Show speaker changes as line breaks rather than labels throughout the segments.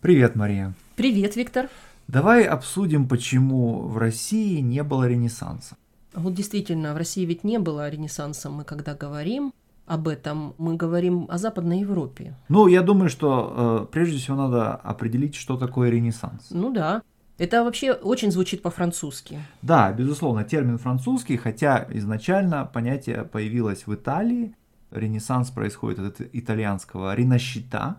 Привет, Мария.
Привет, Виктор.
Давай обсудим, почему в России не было Ренессанса.
Вот действительно, в России ведь не было Ренессанса. Мы когда говорим об этом, мы говорим о Западной Европе.
Ну, я думаю, что э, прежде всего надо определить, что такое Ренессанс.
Ну да. Это вообще очень звучит по-французски.
Да, безусловно, термин французский, хотя изначально понятие появилось в Италии. Ренессанс происходит от итальянского «ринощита»,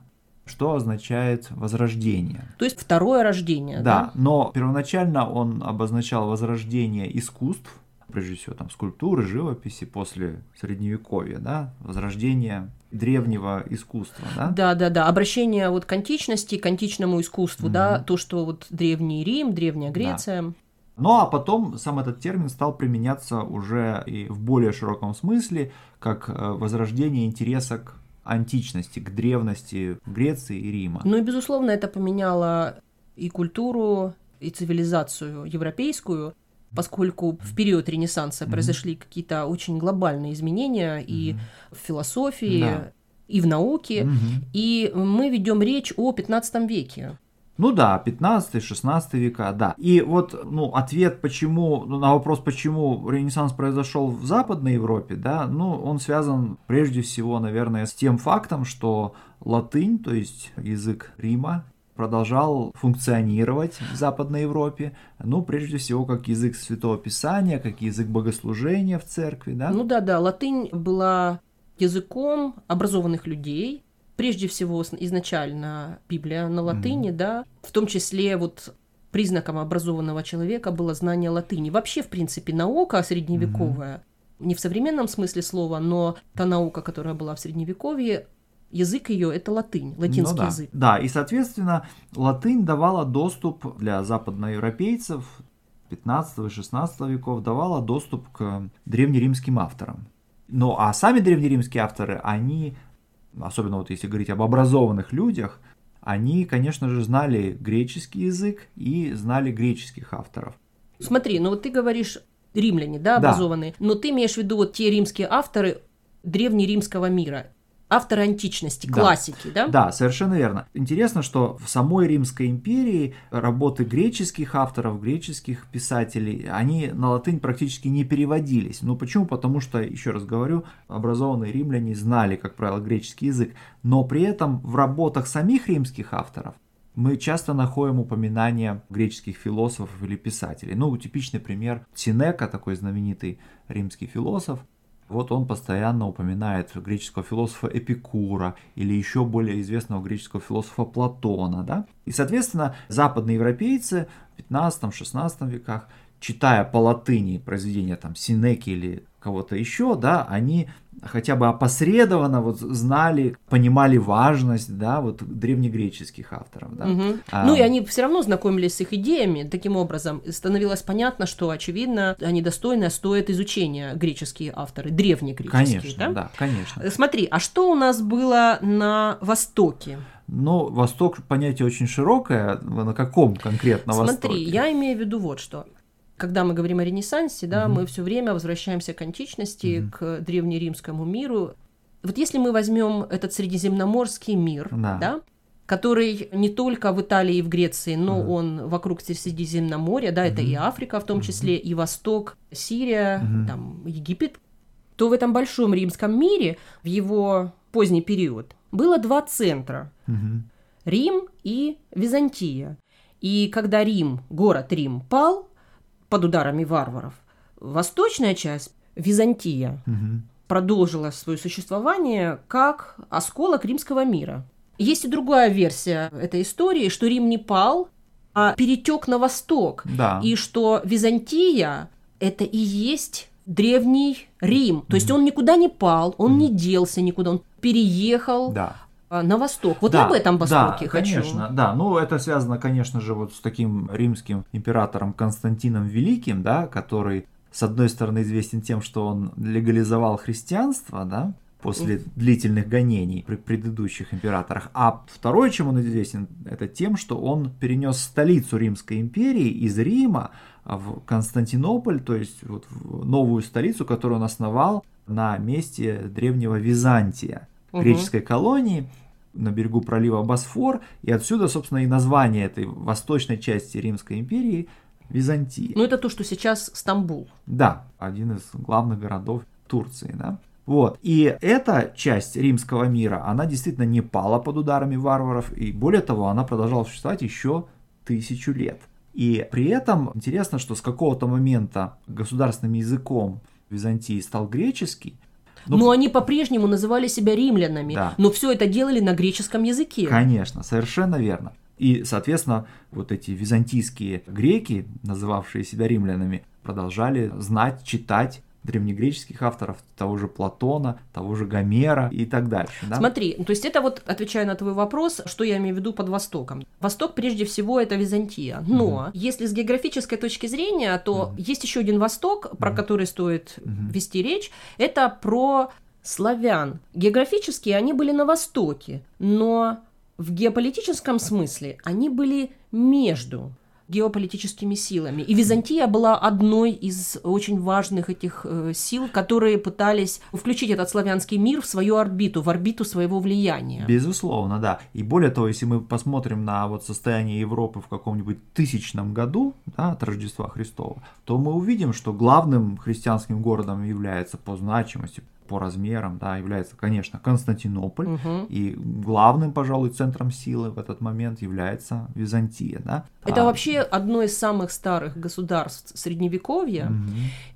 что означает возрождение.
То есть второе рождение.
Да,
Да,
но первоначально он обозначал возрождение искусств, прежде всего там скульптуры, живописи после средневековья, да, возрождение древнего искусства, да.
да, да, да. Обращение вот к античности, к античному искусству, да,
Мгм.
то, что вот древний Рим, древняя Греция.
Ну а потом сам этот термин стал применяться уже и в более широком смысле, как э, возрождение интереса к античности, к древности Греции и Рима.
Ну и, безусловно, это поменяло и культуру, и цивилизацию европейскую, поскольку в период Ренессанса
Мгм.
произошли какие-то очень глобальные изменения и
Мгм.
в философии,
Да.
и в науке.
Мгм.
И мы ведем речь о 15 веке.
Ну да, 15-16 века, да. И вот, ну, ответ почему, ну, на вопрос, почему Ренессанс произошел в Западной Европе, да, ну, он связан прежде всего, наверное, с тем фактом, что латынь, то есть язык Рима, продолжал функционировать в Западной Европе, ну, прежде всего, как язык Святого Писания, как язык богослужения в церкви, да.
Ну да, да, латынь была языком образованных людей. Прежде всего, изначально Библия на латыни, да, в том числе вот признаком образованного человека было знание латыни. Вообще, в принципе, наука средневековая, не в современном смысле слова, но та наука, которая была в средневековье, язык ее это латынь, латинский
Ну да.
язык.
Да, и, соответственно, латынь давала доступ для западноевропейцев 15 и 16 веков, давала доступ к древнеримским авторам. Ну, а сами древнеримские авторы, они, особенно вот если говорить об образованных людях, они, конечно же, знали греческий язык и знали греческих авторов.
Смотри, ну вот ты говоришь римляне, да,
Да.
образованные, но ты имеешь в виду вот те римские авторы древнеримского мира, авторы античности,
Да.
классики, да?
Да, совершенно верно. Интересно, что в самой Римской империи работы греческих авторов, греческих писателей, они на латынь практически не переводились. Ну почему? Потому что, еще раз говорю, образованные римляне знали, как правило, греческий язык, но при этом в работах самих римских авторов мы часто находим упоминания греческих философов или писателей. Ну, типичный пример Синека, такой знаменитый римский философ, вот он постоянно упоминает греческого философа Эпикура или еще более известного греческого философа Платона. Да? И, соответственно, западные европейцы в 15-16 веках, читая по латыни произведения там, Синеки или кого-то еще, да, они хотя бы опосредованно вот знали, понимали важность да, вот, древнегреческих авторов. Да?
Мгм.
А,
Ну и они все равно знакомились с их идеями. Таким образом, становилось понятно, что, очевидно, они достойны, стоят изучения греческие авторы, древнегреческие.
Конечно,
да?
да, конечно.
Э, Смотри, а что у нас было на Востоке?
Но Восток понятие очень широкое. На каком конкретно
Смотри,
Востоке?
я имею в виду вот что. Когда мы говорим о Ренессансе, да,
Мгм.
мы все время возвращаемся к античности,
Мгм.
к древнеримскому миру. Вот если мы возьмем этот средиземноморский мир,
Да.
да, который не только в Италии и в Греции, но
Мгм.
он вокруг Средиземноморья, да, это
Мгм.
и Африка в том числе, и Восток, Сирия,
Мгм.
там, Египет, то в этом большом римском мире в его поздний период было два центра. Рим и Византия. И когда Рим, город Рим, пал под ударами варваров, восточная часть, Византия,
Мгм.
продолжила свое существование как осколок римского мира. Есть и другая версия этой истории, что Рим не пал, а перетек на восток,
Да.
и что Византия это и есть древний Рим. То есть он никуда не пал, он не делся никуда, он переехал
Да.
А, на восток. Вот
Да,
об этом
да,
Востоке хочу.
конечно, да. Ну, это связано, конечно же, вот с таким римским императором Константином Великим, да, который, с одной стороны, известен тем, что он легализовал христианство, да, после длительных гонений при предыдущих императорах. А второе, чем он известен, это тем, что он перенес столицу Римской империи из Рима в Константинополь, то есть вот в новую столицу, которую он основал на месте древнего Византия,
Мгм.
греческой колонии. на берегу пролива Босфор, и отсюда, собственно, и название этой восточной части Римской империи Византия.
Ну, это то, что сейчас Стамбул.
Да, один из главных городов Турции, да. Вот. И эта часть римского мира, она действительно не пала под ударами варваров, и более того, она продолжала существовать еще тысячу лет. И при этом интересно, что с какого-то момента государственным языком Византии стал греческий,
ну, но они по-прежнему называли себя римлянами,
Да.
но все это делали на греческом языке.
Конечно, совершенно верно. И, соответственно, вот эти византийские греки, называвшие себя римлянами, продолжали знать, читать древнегреческих авторов, того же Платона, того же Гомера и так дальше. Да?
Смотри, то есть это вот, отвечая на твой вопрос, что я имею в виду под Востоком. Восток прежде всего это Византия. Но если с географической точки зрения, то есть еще один Восток, про который стоит вести речь, это про славян. Географически они были на Востоке, но в геополитическом смысле они были между геополитическими силами. И Византия была одной из очень важных этих э, сил, которые пытались включить этот славянский мир в свою орбиту, в орбиту своего влияния.
Безусловно, да. И более того, если мы посмотрим на вот состояние Европы в каком-нибудь тысячном году, да, от Рождества Христова, то мы увидим, что главным христианским городом является по значимости, по размерам, да, является, конечно, Константинополь,
Мгм.
и главным, пожалуй, центром силы в этот момент является Византия, да.
Это
А,
вообще одно из самых старых государств Средневековья,
мгм,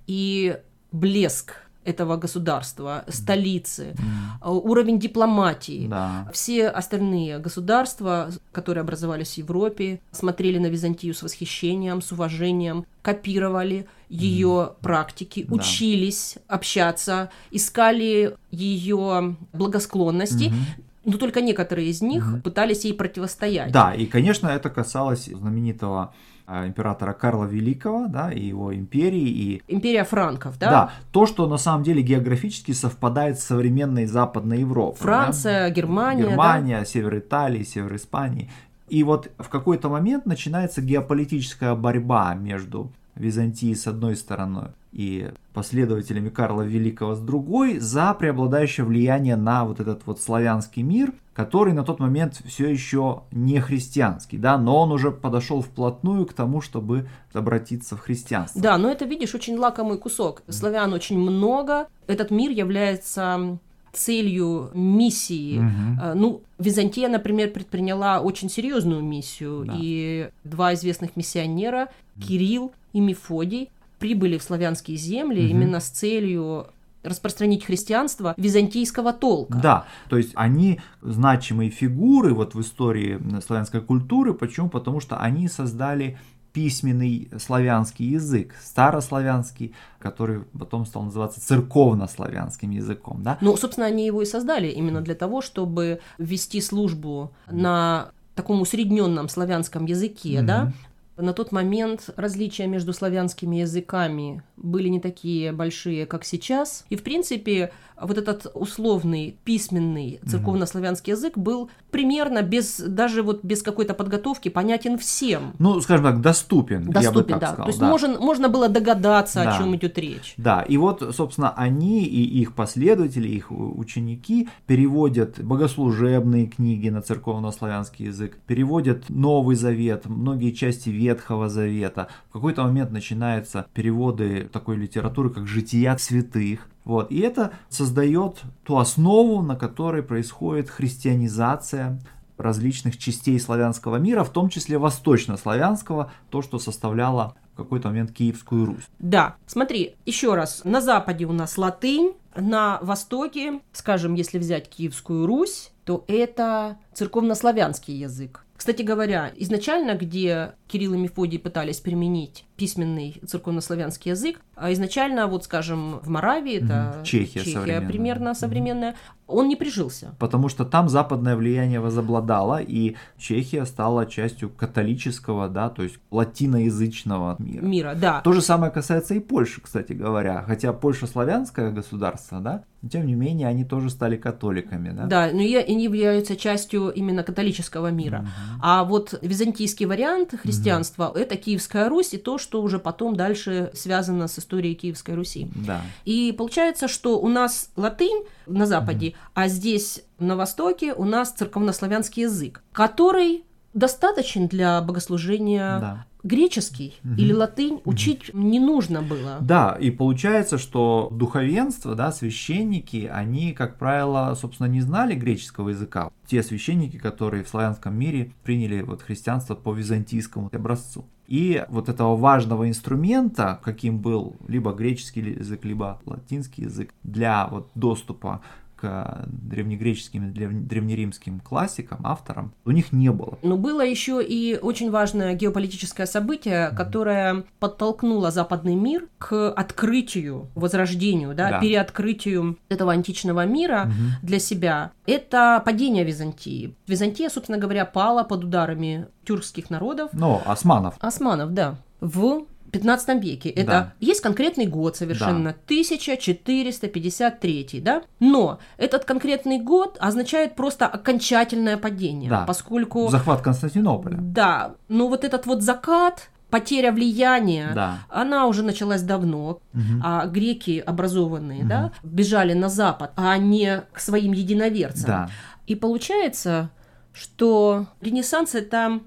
и блеск этого государства, столицы, э, уровень дипломатии.
да.
Все остальные государства, которые образовались в Европе, смотрели на Византию с восхищением, с уважением, копировали ее практики,
Да.
учились общаться, искали ее благосклонности,
Мгм.
Но только некоторые из них
Мгм.
пытались ей противостоять.
Да, и, конечно, это касалось знаменитого а, императора Карла Великого, да, и его империи, и
Империя франков, да?
Да? то, что на самом деле географически совпадает с современной Западной Европой. да.
Франция, Германия, да?
Германия, север Италии, север Испании. И вот в какой-то момент начинается геополитическая борьба между Византией с одной стороны и последователями Карла Великого с другой за преобладающее влияние на вот этот вот славянский мир, который на тот момент все еще не христианский, да, но он уже подошел вплотную к тому, чтобы обратиться в христианство.
Да, но это, видишь, очень лакомый кусок. Славян очень много. Этот мир является целью миссии. Э, Ну, Византия, например, предприняла очень серьезную миссию,
Да.
и два известных миссионера, Кирилл и Мефодий, прибыли в славянские земли
Мгм.
именно с целью распространить христианство византийского толка.
Да, то есть они значимые фигуры вот в истории славянской культуры. Почему? Потому что они создали письменный славянский язык, старославянский, который потом стал называться церковнославянским языком, да?
Ну, собственно, они его и создали именно для того, чтобы вести службу на таком усредненном славянском языке,
Мгм.
да. На тот момент различия между славянскими языками были не такие большие, как сейчас. И, в принципе, вот этот условный письменный церковнославянский язык был примерно без, даже вот без какой-то подготовки понятен всем.
Ну, скажем так, доступен,
Доступен, да.
сказал.
То есть
да.
Можно, можно было догадаться,
Да.
о чем идет речь.
Да, и вот, собственно, они и их последователи, их ученики переводят богослужебные книги на церковно-славянский язык, переводят Новый Завет, многие части Ветхого Завета. В какой-то момент начинаются переводы такой литературы, как «Жития святых». Вот. И это создает ту основу, на которой происходит христианизация различных частей славянского мира, в том числе восточнославянского, то, что составляло в какой-то момент Киевскую Русь.
Да, смотри, еще раз, на западе у нас латынь, на востоке, скажем, если взять Киевскую Русь, то это церковнославянский язык. Кстати говоря, изначально, где Кирилл и Мефодий пытались применить письменный церковнославянский язык, а изначально, вот скажем, в Моравии, это
Мгм. Чехия современная.
примерно современная, он не прижился.
потому что там западное влияние возобладало, и Чехия стала частью католического, да, то есть латиноязычного мира.
Мира, да.
То же самое касается и Польши, кстати говоря. Хотя Польша славянское государство, да, тем не менее, они тоже стали католиками, да?
Да, но и они являются частью именно католического мира. Угу. А вот византийский вариант христианства угу. это Киевская Русь и то, что уже потом дальше связано с историей Киевской Руси.
Да.
И получается, что у нас латынь на Западе, угу. а здесь на Востоке у нас церковнославянский язык, который достаточен для богослужения
да
греческий угу. или латынь учить угу. не нужно было.
Да, и получается, что духовенство, да, священники, они, как правило, собственно, не знали греческого языка. Те священники, которые в славянском мире приняли вот христианство по византийскому образцу. И вот этого важного инструмента, каким был либо греческий язык, либо латинский язык, для вот доступа к древнегреческим древнеримским классикам, авторам, у них не было.
Но было еще и очень важное геополитическое событие, mm-hmm. которое подтолкнуло западный мир к открытию, возрождению, да, да. переоткрытию этого античного мира mm-hmm. для себя. Это падение Византии. Византия, собственно говоря, пала под ударами тюркских народов.
Но османов.
Османов, да. В 15 веке. Это да. есть конкретный год совершенно, да. 1453, да? Но этот конкретный год означает просто окончательное падение,
да.
поскольку...
Захват Константинополя.
Да, но вот этот вот закат, потеря влияния,
да.
она уже началась давно, угу. а греки образованные, угу. да, бежали на запад, а не к своим единоверцам.
Да.
И получается, что Ренессанс это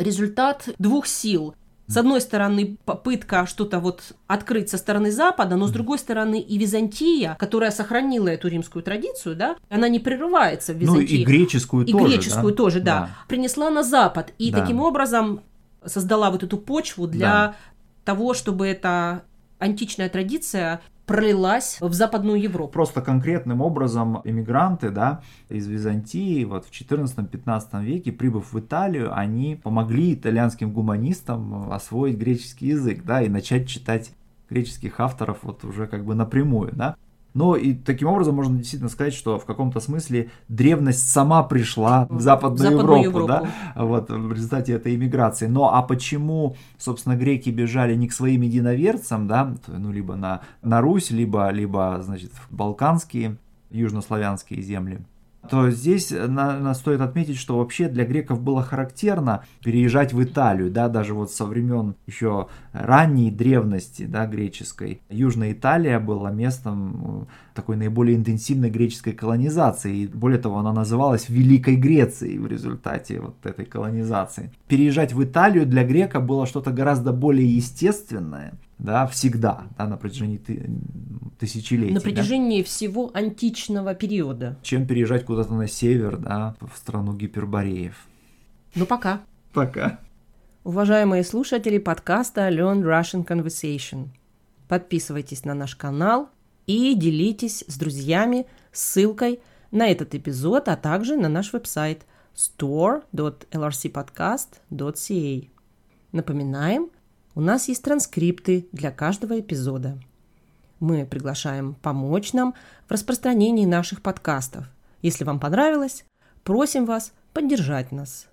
результат двух сил. С одной стороны, попытка что-то вот открыть со стороны Запада, но с другой стороны и Византия, которая сохранила эту римскую традицию, да, она не прерывается в Византии.
Ну и греческую
и
тоже.
И греческую
да?
тоже, да. да. Принесла на Запад и
да.
таким образом создала вот эту почву для да. того, чтобы эта античная традиция пролилась в Западную Европу.
Просто конкретным образом иммигранты да, из Византии вот в 14-15 веке, прибыв в Италию, они помогли итальянским гуманистам освоить греческий язык да, и начать читать греческих авторов вот уже как бы напрямую. Да. Но и таким образом можно действительно сказать, что в каком-то смысле древность сама пришла в Западную, Западную Европу, Европу. Да? Вот, в результате этой иммиграции. Но а почему, собственно, греки бежали не к своим единоверцам, да, ну, либо на, на Русь, либо, либо, значит, в балканские, южнославянские земли, то здесь на, на стоит отметить, что вообще для греков было характерно переезжать в Италию, да, даже вот со времен еще ранней древности, да, греческой. Южная Италия была местом э, такой наиболее интенсивной греческой колонизации, и более того, она называлась Великой Грецией в результате вот этой колонизации. Переезжать в Италию для грека было что-то гораздо более естественное, да, всегда, да, на протяжении ты, тысячелетий.
На протяжении да? всего античного периода.
Чем переезжать куда-то на север, да, в страну гипербореев.
Ну, пока.
Пока.
Уважаемые слушатели подкаста Learn Russian Conversation, подписывайтесь на наш канал и делитесь с друзьями ссылкой на этот эпизод, а также на наш веб-сайт store.lrcpodcast.ca. Напоминаем, у нас есть транскрипты для каждого эпизода. Мы приглашаем помочь нам в распространении наших подкастов. Если вам понравилось, просим вас поддержать нас.